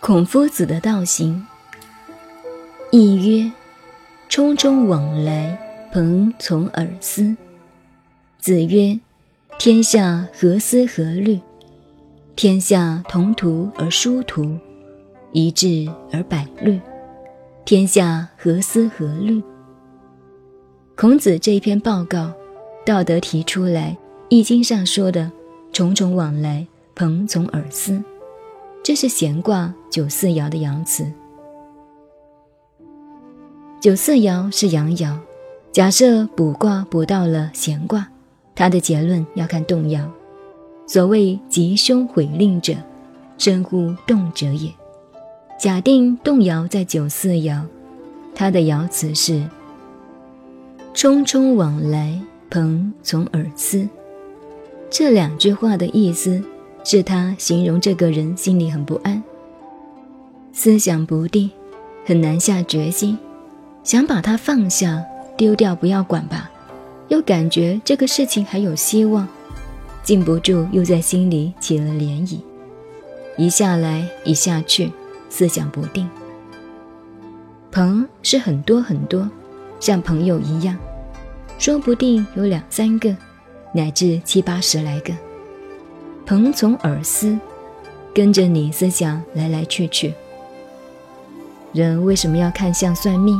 孔夫子的道行。亦曰：“匆匆往来，朋从尔思。”子曰：“天下何思何虑？天下同途而殊途，一致而百虑。天下何思何虑？”孔子这一篇报告，道德提出来，《易经》上说的“重重往来，朋从尔思”，这是闲卦九四爻的爻辞。九四爻是阳爻，假设卜卦卜到了闲卦。他的结论要看动摇。所谓吉凶毁令者，生乎动者也。假定动摇在九四爻，它的爻辞是：“匆匆往来，朋从耳思。”这两句话的意思是他形容这个人心里很不安，思想不定，很难下决心，想把它放下丢掉，不要管吧。又感觉这个事情还有希望，禁不住又在心里起了涟漪，一下来一下去，思想不定。朋是很多很多，像朋友一样，说不定有两三个，乃至七八十来个。朋从耳思，跟着你思想来来去去。人为什么要看相算命？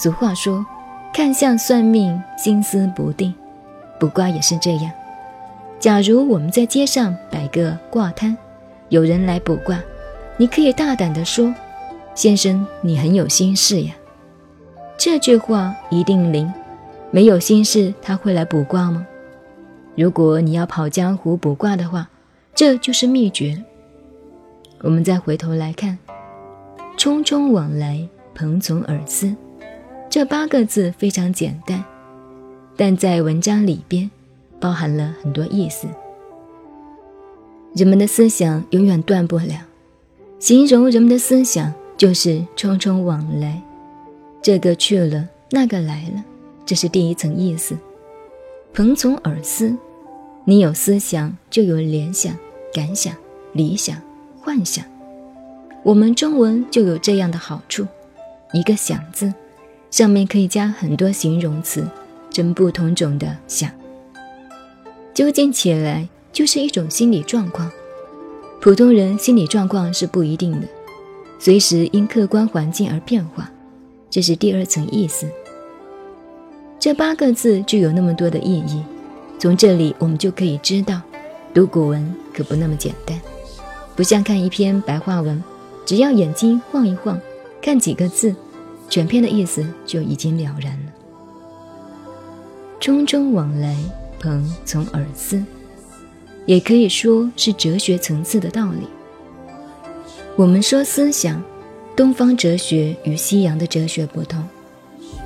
俗话说。看相算命，心思不定，卜卦也是这样。假如我们在街上摆个卦摊，有人来卜卦，你可以大胆地说：“先生，你很有心事呀。”这句话一定灵。没有心事，他会来卜卦吗？如果你要跑江湖卜卦的话，这就是秘诀。我们再回头来看：“匆匆往来，蓬从耳思。”这八个字非常简单，但在文章里边包含了很多意思。人们的思想永远断不了，形容人们的思想就是匆匆往来，这个去了，那个来了，这是第一层意思。朋从耳思，你有思想就有联想、感想、理想、幻想。我们中文就有这样的好处，一个想字。上面可以加很多形容词，真不同种的想。究竟起来就是一种心理状况。普通人心理状况是不一定的，随时因客观环境而变化，这是第二层意思。这八个字具有那么多的意义，从这里我们就可以知道，读古文可不那么简单，不像看一篇白话文，只要眼睛晃一晃，看几个字。全篇的意思就已经了然了。匆匆往来，朋从耳思，也可以说是哲学层次的道理。我们说思想，东方哲学与西洋的哲学不同。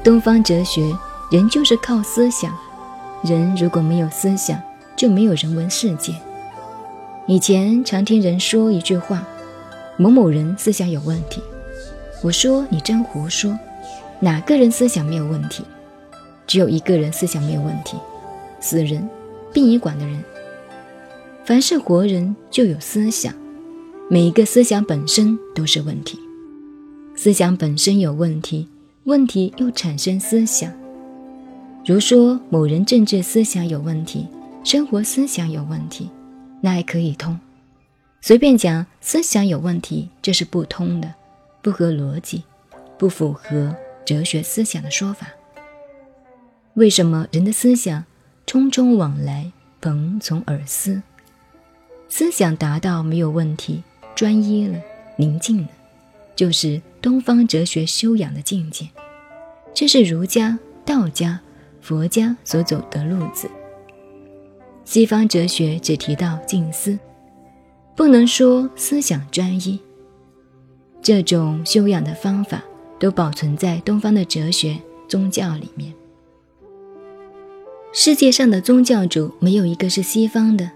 东方哲学，人就是靠思想，人如果没有思想，就没有人文世界。以前常听人说一句话：某某人思想有问题。我说你真胡说，哪个人思想没有问题？只有一个人思想没有问题，死人，殡仪馆的人。凡是活人就有思想，每一个思想本身都是问题。思想本身有问题，问题又产生思想。如说某人政治思想有问题，生活思想有问题，那还可以通。随便讲思想有问题，这是不通的。不合逻辑，不符合哲学思想的说法。为什么人的思想匆匆往来，蓬从耳思？思想达到没有问题，专一了，宁静了，就是东方哲学修养的境界。这是儒家、道家、佛家所走的路子。西方哲学只提到静思，不能说思想专一。这种修养的方法都保存在东方的哲学、宗教里面。世界上的宗教主没有一个是西方的，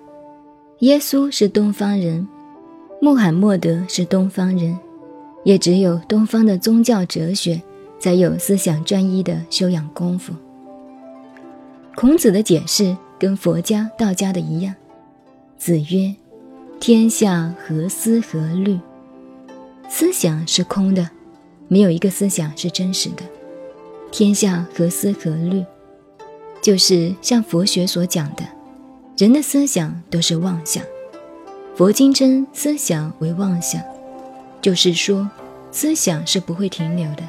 耶稣是东方人，穆罕默德是东方人，也只有东方的宗教哲学才有思想专一的修养功夫。孔子的解释跟佛家、道家的一样。子曰：“天下何思何虑？思想是空的，没有一个思想是真实的。天下何思何虑？就是像佛学所讲的，人的思想都是妄想。佛经称思想为妄想，就是说，思想是不会停留的。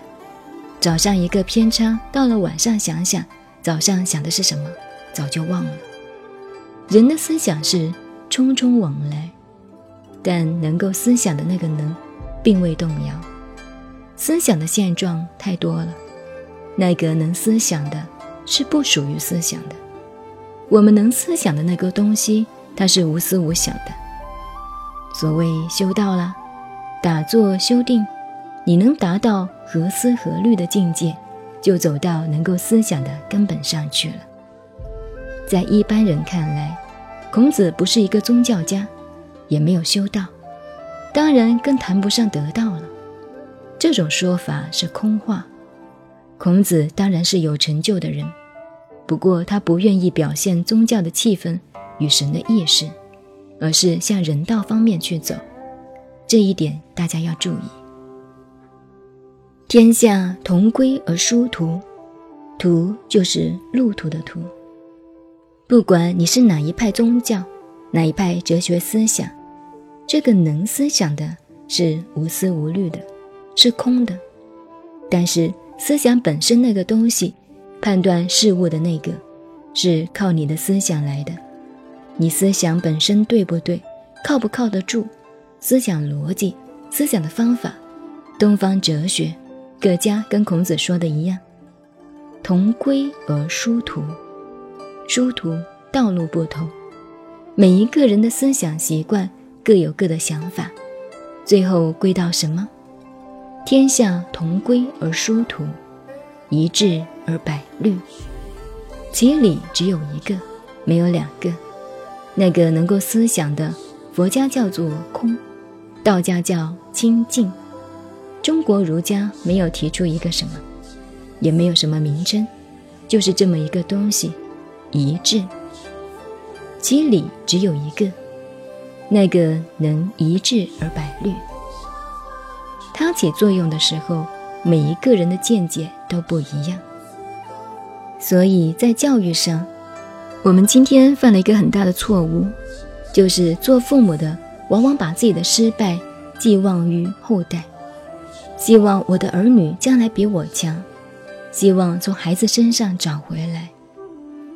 早上一个偏差，到了晚上想想，早上想的是什么，早就忘了。人的思想是。”匆匆往来，但能够思想的那个能，并未动摇。思想的现状太多了，那个能思想的，是不属于思想的。我们能思想的那个东西，它是无思无想的。所谓修道了，打坐修定，你能达到何思何虑的境界，就走到能够思想的根本上去了。在一般人看来，孔子不是一个宗教家，也没有修道，当然更谈不上得道了。这种说法是空话。孔子当然是有成就的人，不过他不愿意表现宗教的气氛与神的意识，而是向人道方面去走。这一点大家要注意。天下同归而殊途，途就是路途的途。不管你是哪一派宗教，哪一派哲学思想，这个能思想的是无思无虑的，是空的。但是思想本身那个东西，判断事物的那个，是靠你的思想来的。你思想本身对不对，靠不靠得住？思想逻辑、思想的方法，东方哲学，各家跟孔子说的一样，同归而殊途。殊途道路不同，每一个人的思想习惯各有各的想法，最后归到什么？天下同归而殊途，一致而百虑。其理只有一个，没有两个。那个能够思想的，佛家叫做空，道家叫清净，中国儒家没有提出一个什么，也没有什么名称，就是这么一个东西。一致，其理只有一个，那个能一致而百虑。它起作用的时候，每一个人的见解都不一样。所以在教育上，我们今天犯了一个很大的错误，就是做父母的往往把自己的失败寄望于后代，希望我的儿女将来比我强，希望从孩子身上找回来。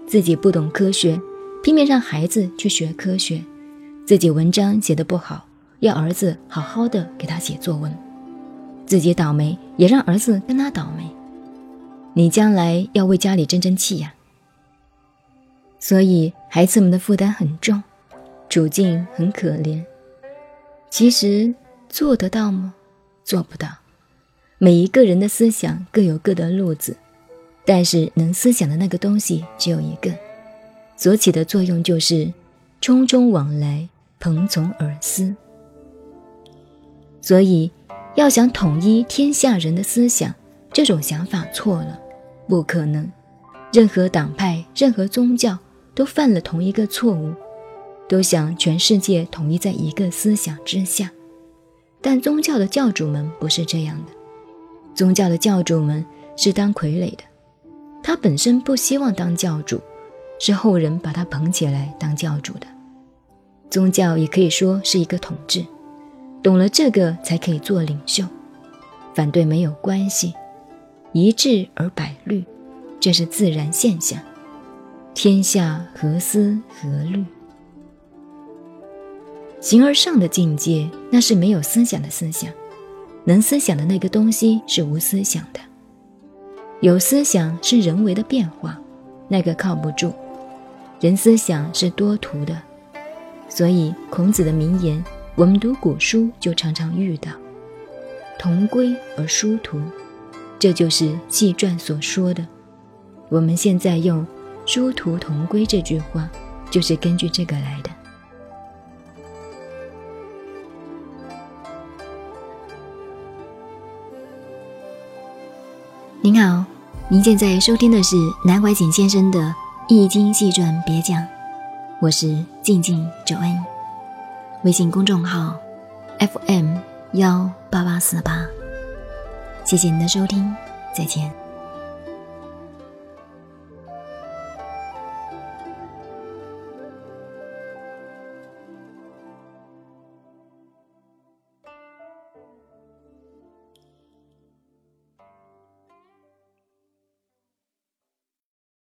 自己不懂科学，拼命让孩子去学科学；自己文章写得不好，要儿子好好的给他写作文；自己倒霉，也让儿子跟他倒霉。你将来要为家里争争气呀！所以孩子们的负担很重，处境很可怜。其实做得到吗？做不到。每一个人的思想各有各的路子。但是能思想的那个东西只有一个，所起的作用就是匆匆往来，蓬从而思。所以要想统一天下人的思想，这种想法错了，不可能。任何党派、任何宗教都犯了同一个错误，都想全世界统一在一个思想之下。但宗教的教主们不是这样的，宗教的教主们是当傀儡的。他本身不希望当教主，是后人把他捧起来当教主的。宗教也可以说是一个统治，懂了这个才可以做领袖。反对没有关系，一致而百虑，这是自然现象。天下何思何虑？形而上的境界，那是没有思想的思想，能思想的那个东西是无思想的。有思想是人为的变化，那个靠不住。人思想是多途的，所以孔子的名言，我们读古书就常常遇到“同归而殊途”，这就是纪传所说的。我们现在用“殊途同归”这句话，就是根据这个来的。您好，您现在收听的是南怀瑾先生的《易经细传别讲》，我是静静九恩，微信公众号 FM 幺八八四八，谢谢您的收听，再见。